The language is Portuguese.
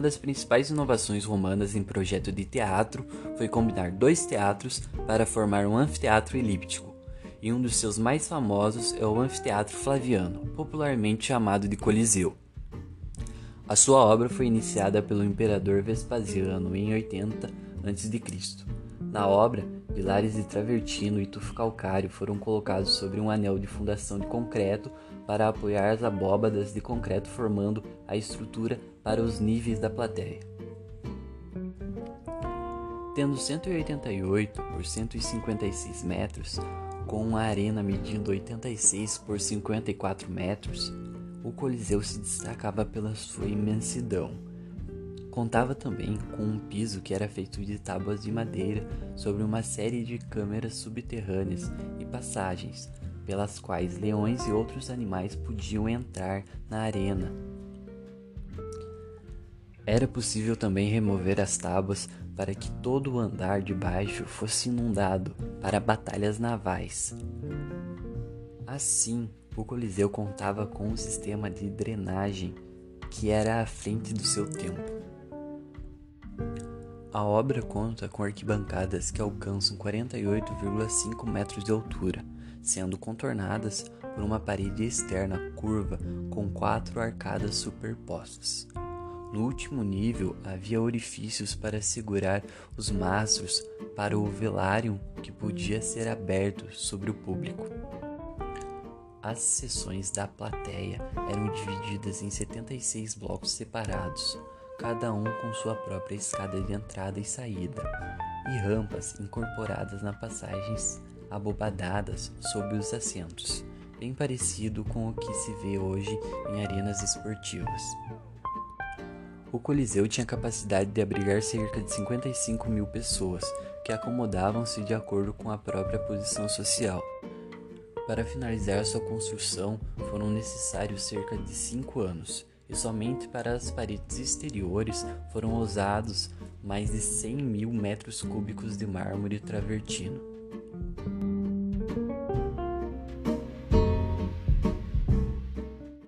das principais inovações romanas em projeto de teatro foi combinar dois teatros para formar um anfiteatro elíptico, e um dos seus mais famosos é o Anfiteatro Flaviano, popularmente chamado de Coliseu. A sua obra foi iniciada pelo imperador Vespasiano em 80 a.C. Na obra, pilares de travertino e tufo calcário foram colocados sobre um anel de fundação de concreto para apoiar as abóbadas de concreto formando a estrutura para os níveis da plateia. Tendo 188 por 156 metros, com uma arena medindo 86 por 54 metros, o Coliseu se destacava pela sua imensidão. Contava também com um piso que era feito de tábuas de madeira sobre uma série de câmeras subterrâneas e passagens, pelas quais leões e outros animais podiam entrar na arena. Era possível também remover as tábuas para que todo o andar de baixo fosse inundado para batalhas navais. Assim, o Coliseu contava com um sistema de drenagem que era à frente do seu tempo. A obra conta com arquibancadas que alcançam 48,5 metros de altura, sendo contornadas por uma parede externa curva com quatro arcadas superpostas. No último nível havia orifícios para segurar os mastros para o velário que podia ser aberto sobre o público. As seções da plateia eram divididas em 76 blocos separados, cada um com sua própria escada de entrada e saída, e rampas incorporadas nas passagens abobadadas sob os assentos, bem parecido com o que se vê hoje em arenas esportivas. O Coliseu tinha capacidade de abrigar cerca de 55 mil pessoas, que acomodavam-se de acordo com a própria posição social. Para finalizar sua construção, foram necessários cerca de cinco anos, somente para as paredes exteriores foram usados mais de 100 mil metros cúbicos de mármore travertino.